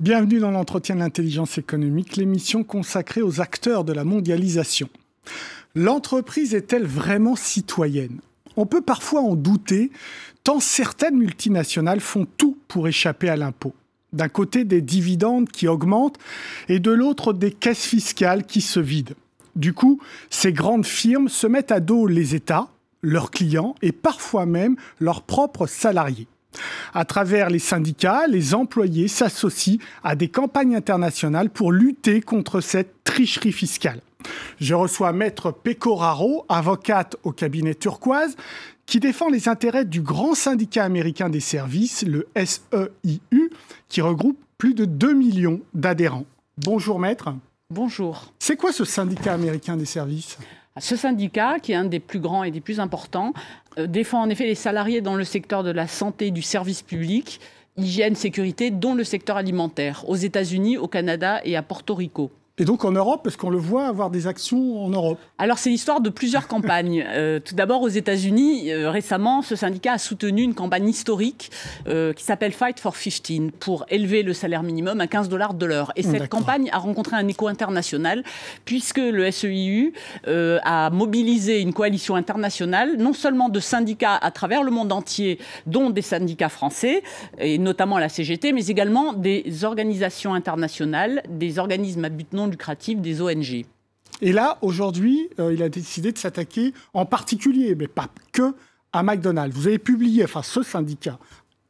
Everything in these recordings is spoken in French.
Bienvenue dans l'entretien de l'intelligence économique, l'émission consacrée aux acteurs de la mondialisation. L'entreprise est-elle vraiment citoyenne? On peut parfois en douter, tant certaines multinationales font tout pour échapper à l'impôt. D'un côté, des dividendes qui augmentent et de l'autre, des caisses fiscales qui se vident. Du coup, ces grandes firmes se mettent à dos les États, leurs clients et parfois même leurs propres salariés. À travers les syndicats, les employés s'associent à des campagnes internationales pour lutter contre cette tricherie fiscale. Je reçois Maître Pecoraro, avocate au cabinet turquoise, qui défend les intérêts du grand syndicat américain des services, le SEIU, qui regroupe plus de 2 millions d'adhérents. Bonjour Maître. Bonjour. C'est quoi ce syndicat américain des services? Ce syndicat, qui est un des plus grands et des plus importants, euh, défend en effet les salariés dans le secteur de la santé, du service public, hygiène, sécurité, dont le secteur alimentaire, aux États-Unis, au Canada et à Porto Rico. Et donc en Europe, parce qu'on le voit avoir des actions en Europe? Alors c'est l'histoire de plusieurs campagnes. Euh, tout d'abord aux États-Unis, euh, récemment, ce syndicat a soutenu une campagne historique euh, qui s'appelle Fight for 15 pour élever le salaire minimum à 15 dollars de l'heure. Et cette campagne a rencontré un écho international puisque le SEIU a mobilisé une coalition internationale, non seulement de syndicats à travers le monde entier, dont des syndicats français, et notamment la CGT, mais également des organisations internationales, des organismes à but non lucrative des ONG. Et là, aujourd'hui, euh, il a décidé de s'attaquer en particulier, mais pas que, à McDonald's. Vous avez publié, enfin ce syndicat,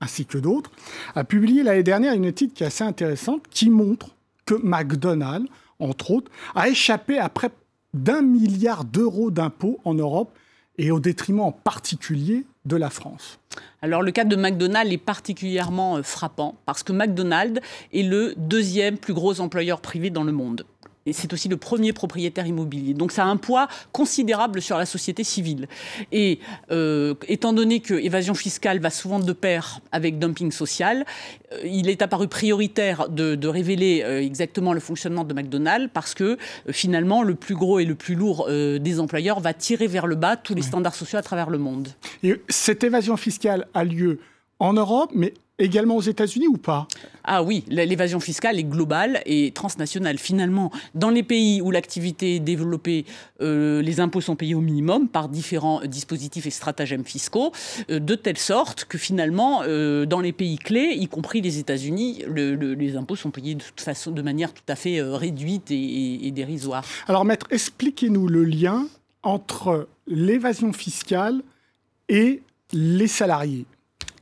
ainsi que d'autres, a publié l'année dernière une étude qui est assez intéressante, qui montre que McDonald's, entre autres, a échappé à près d'un milliard d'euros d'impôts en Europe et au détriment en particulier de la France. Alors le cas de McDonald's est particulièrement euh, frappant parce que McDonald's est le deuxième plus gros employeur privé dans le monde et c'est aussi le premier propriétaire immobilier. Donc ça a un poids considérable sur la société civile. Et euh, étant donné que évasion fiscale va souvent de pair avec dumping social, euh, il est apparu prioritaire de, révéler euh, exactement le fonctionnement de McDonald's parce que finalement le plus gros et le plus lourd des employeurs va tirer vers le bas tous les standards sociaux à travers le monde. Et cette évasion fiscale a lieu en Europe, mais également aux États-Unis ou pas? Ah oui, l'évasion fiscale est globale et transnationale. Finalement, dans les pays où l'activité est développée, euh, les impôts sont payés au minimum par différents dispositifs et stratagèmes fiscaux, euh, de telle sorte que finalement, euh, dans les pays clés, y compris les États-Unis, les impôts sont payés de toute façon, de manière tout à fait réduite et, et dérisoire. Alors, maître, expliquez-nous le lien entre l'évasion fiscale et les salariés.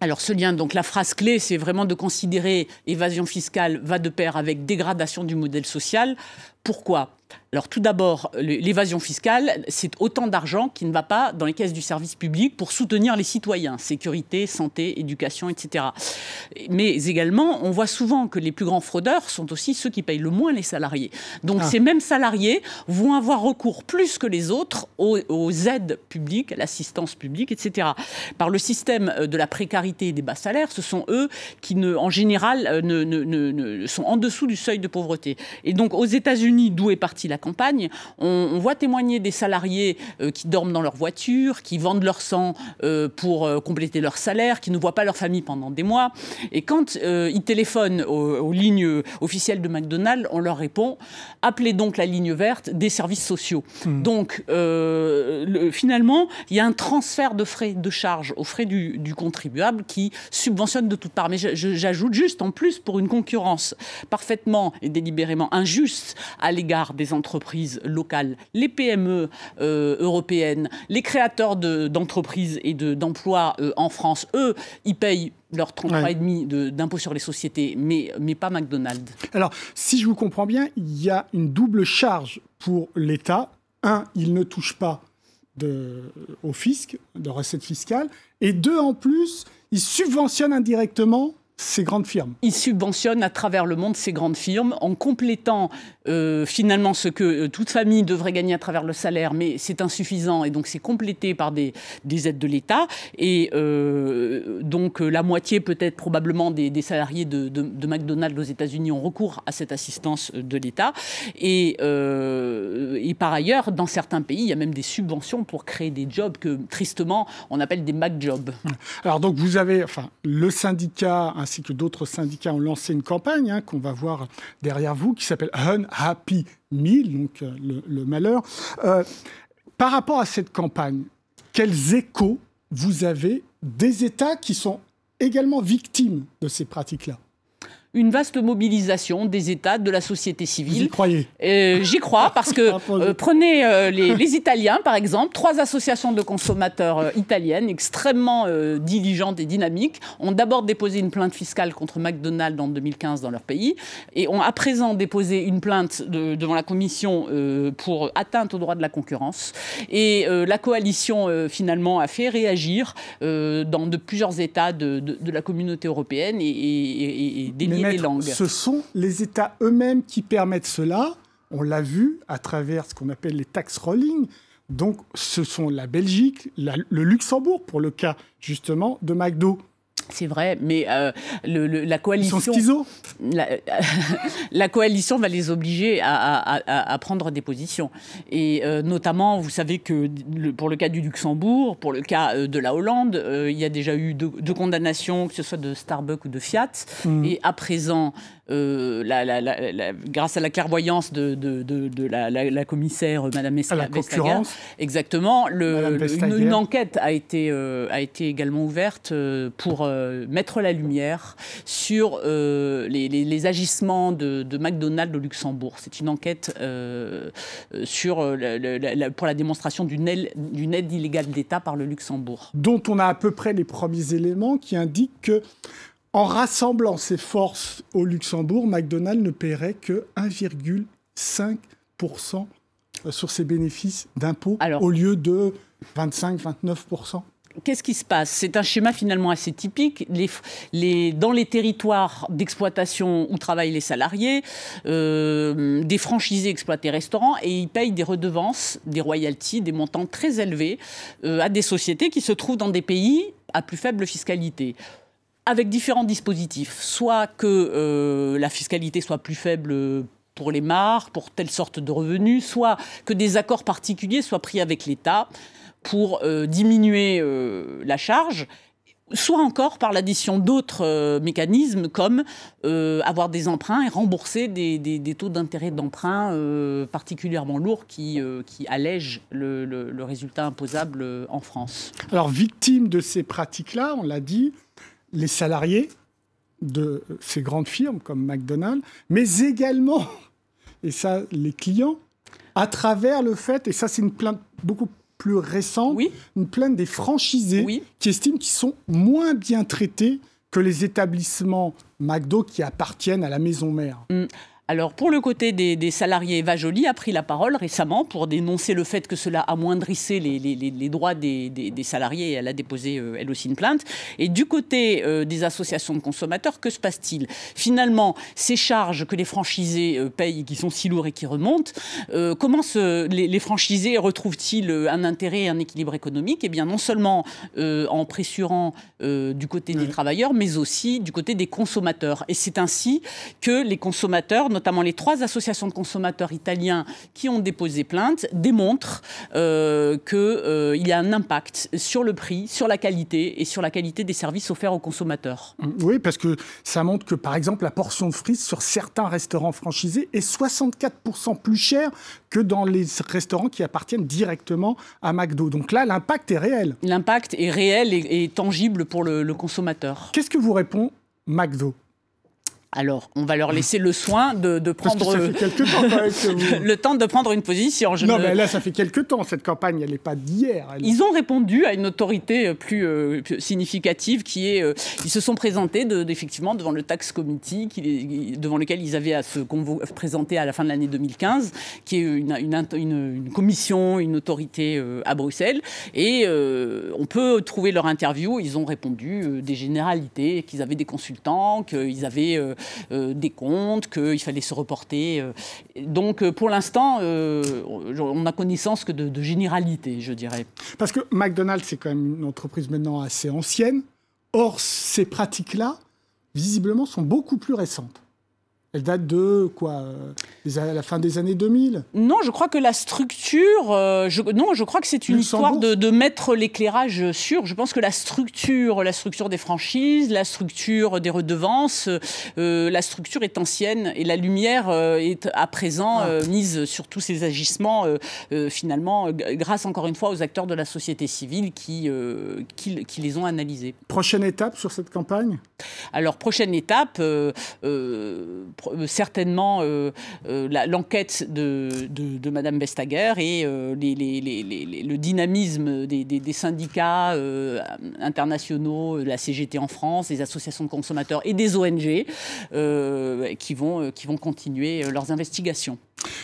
Alors ce lien, donc la phrase clé, c'est vraiment de considérer évasion fiscale va de pair avec dégradation du modèle social. Pourquoi? Alors tout d'abord, l'évasion fiscale, c'est autant d'argent qui ne va pas dans les caisses du service public pour soutenir les citoyens, sécurité, santé, éducation, etc. Mais également, on voit souvent que les plus grands fraudeurs sont aussi ceux qui payent le moins les salariés. Donc ah. ces mêmes salariés vont avoir recours plus que les autres aux, aides publiques, à l'assistance publique, etc. Par le système de la précarité et des bas salaires, ce sont eux qui, ne, en général, euh, ne, ne, sont en dessous du seuil de pauvreté. Et donc aux États-Unis, d'où est parti la campagne, on, voit témoigner des salariés euh, qui dorment dans leur voiture, qui vendent leur sang euh, pour euh, compléter leur salaire, qui ne voient pas leur famille pendant des mois. Et quand ils téléphonent aux, lignes officielles de McDonald's, on leur répond appelez donc la ligne verte des services sociaux. Hmm. Donc finalement, il y a un transfert de frais de charges aux frais du, du contribuable qui subventionne de toutes parts. Mais j'ajoute juste en plus pour une concurrence parfaitement et délibérément injuste à l'égard des entreprises locales, les PME euh, européennes, les créateurs d'entreprises et d'emplois euh, en France, eux, ils payent leur 33,5 d'impôt sur les sociétés, mais, mais pas McDonald's. Alors, si je vous comprends bien, il y a une double charge pour l'État. Un, il ne touche pas de, au fisc, de recettes fiscales. Et deux, en plus, il subventionne indirectement ces grandes firmes. Ils subventionnent à travers le monde ces grandes firmes en complétant euh, finalement ce que euh, toute famille devrait gagner à travers le salaire, mais c'est insuffisant et donc c'est complété par des, aides de l'État. Et euh, donc la moitié, peut-être probablement, des, salariés de, McDonald's aux États-Unis ont recours à cette assistance de l'État. Et, et par ailleurs, dans certains pays, il y a même des subventions pour créer des jobs que tristement on appelle des McJobs. Alors donc vous avez enfin, le syndicat, un ainsi que d'autres syndicats ont lancé une campagne hein, qu'on va voir derrière vous, qui s'appelle Unhappy Meal, donc euh, le, malheur. Euh, par rapport à cette campagne, quels échos vous avez des États qui sont également victimes de ces pratiques-là? Une vaste mobilisation des États, de la société civile. Vous y croyez euh, J'y crois parce que euh, prenez euh, les, Italiens par exemple, trois associations de consommateurs italiennes extrêmement diligentes et dynamiques ont d'abord déposé une plainte fiscale contre McDonald's en 2015 dans leur pays et ont à présent déposé une plainte devant la Commission pour atteinte aux droits de la concurrence. Et la coalition finalement a fait réagir dans de plusieurs États de, la communauté européenne et, et, et ce sont les États eux-mêmes qui permettent cela. On l'a vu à travers ce qu'on appelle les tax rolling. Donc, ce sont la Belgique, le Luxembourg, pour le cas justement de McDo. C'est vrai, mais euh, la coalition. Ils sont La, coalition va les obliger à, prendre des positions. Et euh, notamment, vous savez que pour le cas du Luxembourg, pour le cas euh, de la Hollande, il y a déjà eu deux, condamnations, que ce soit de Starbucks ou de Fiat. Mmh. Et à présent, euh, la, grâce à la clairvoyance de, de, la, commissaire euh, Madame Vestager, exactement, le, une, enquête a été, euh, a été également ouverte pour mettre la lumière sur les, agissements de, McDonald's au Luxembourg. C'est une enquête sur, pour la démonstration d'une aide, aide illégale d'État par le Luxembourg. Dont on a à peu près les premiers éléments qui indiquent que en rassemblant ses forces au Luxembourg, McDonald's ne paierait que 1,5% sur ses bénéfices d'impôts au lieu de 25-29%. Qu'est-ce qui se passe? C'est un schéma finalement assez typique. dans les territoires d'exploitation où travaillent les salariés, euh, des franchisés exploitent des restaurants et ils payent des redevances, des royalties, des montants très élevés euh, à des sociétés qui se trouvent dans des pays à plus faible fiscalité avec différents dispositifs. Soit que euh, la fiscalité soit plus faible pour les marques, pour telle sorte de revenus, soit que des accords particuliers soient pris avec l'État pour euh, diminuer euh, la charge soit encore par l'addition d'autres mécanismes comme avoir des emprunts et rembourser des, taux d'intérêt d'emprunt particulièrement lourds qui, allègent le, résultat imposable en France. Alors, victime de ces pratiques-là, on l'a dit, les salariés de ces grandes firmes comme McDonald's, mais également, et ça, les clients, à travers le fait, et ça c'est une plainte beaucoup plus récente, une plainte des franchisés qui estiment qu'ils sont moins bien traités que les établissements McDo qui appartiennent à la maison mère. Mm. Alors, pour le côté des, salariés, Eva Joly a pris la parole récemment pour dénoncer le fait que cela amoindrissait les, les, droits des, salariés. Elle a déposé, euh, elle aussi, une plainte. Et du côté euh, des associations de consommateurs, que se passe-t-il? Finalement, ces charges que les franchisés euh, payent, qui sont si lourdes et qui remontent, comment les, franchisés retrouvent-ils un intérêt et un équilibre économique? Eh bien, non seulement en pressurant du côté des travailleurs, mais aussi du côté des consommateurs. Et c'est ainsi que les consommateurs, notamment les trois associations de consommateurs italiens qui ont déposé plainte, démontrent euh, qu'il euh, y a un impact sur le prix, sur la qualité et sur la qualité des services offerts aux consommateurs. Oui, parce que ça montre que, par exemple, la portion de frites sur certains restaurants franchisés est 64% plus chère que dans les restaurants qui appartiennent directement à McDo. Donc là, l'impact est réel. L'impact est réel et, tangible pour le, le consommateur. Qu'est-ce que vous répond McDo? Alors, on va leur laisser le soin de, prendre temps, le temps de prendre une position. non, mais là, ça fait quelques temps. Cette campagne, elle n'est pas d'hier. Ils ont répondu à une autorité euh, plus, euh, significative qui est, euh, ils se sont présentés effectivement devant le tax committee, qui, devant lequel ils avaient à se présenter à la fin de l'année 2015, qui est une, une, commission, une autorité à Bruxelles. Et on peut trouver leur interview. Ils ont répondu des généralités, qu'ils avaient des consultants, qu'ils avaient des comptes, qu'il fallait se reporter. Euh. Donc euh, pour l'instant, on n'a connaissance que de, de généralité, je dirais. Parce que McDonald's, c'est quand même une entreprise maintenant assez ancienne. Or, ces pratiques-là, visiblement, sont beaucoup plus récentes. Elle date de quoi euh, À la fin des années 2000 Non, je crois que la structure. Euh, je, non, je crois que c'est une histoire de, mettre l'éclairage sur. Je pense que la structure, la structure des franchises, la structure des redevances, euh, la structure est ancienne et la lumière est à présent ah. mise sur tous ces agissements, finalement, grâce encore une fois aux acteurs de la société civile qui, qui, qui les ont analysés. Prochaine étape sur cette campagne? Alors, prochaine étape euh, certainement euh, euh, l'enquête de, de, Madame Vestager et le dynamisme des, syndicats internationaux, la CGT en France, des associations de consommateurs et des ONG qui, vont, qui vont continuer leurs investigations.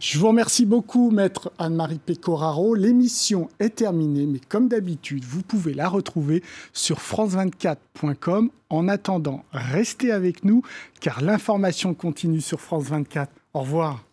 Je vous remercie beaucoup, maître Anne-Marie Pecoraro. L'émission est terminée, mais comme d'habitude, vous pouvez la retrouver sur france24.com. En attendant, restez avec nous, car l'information continue sur France 24. Au revoir.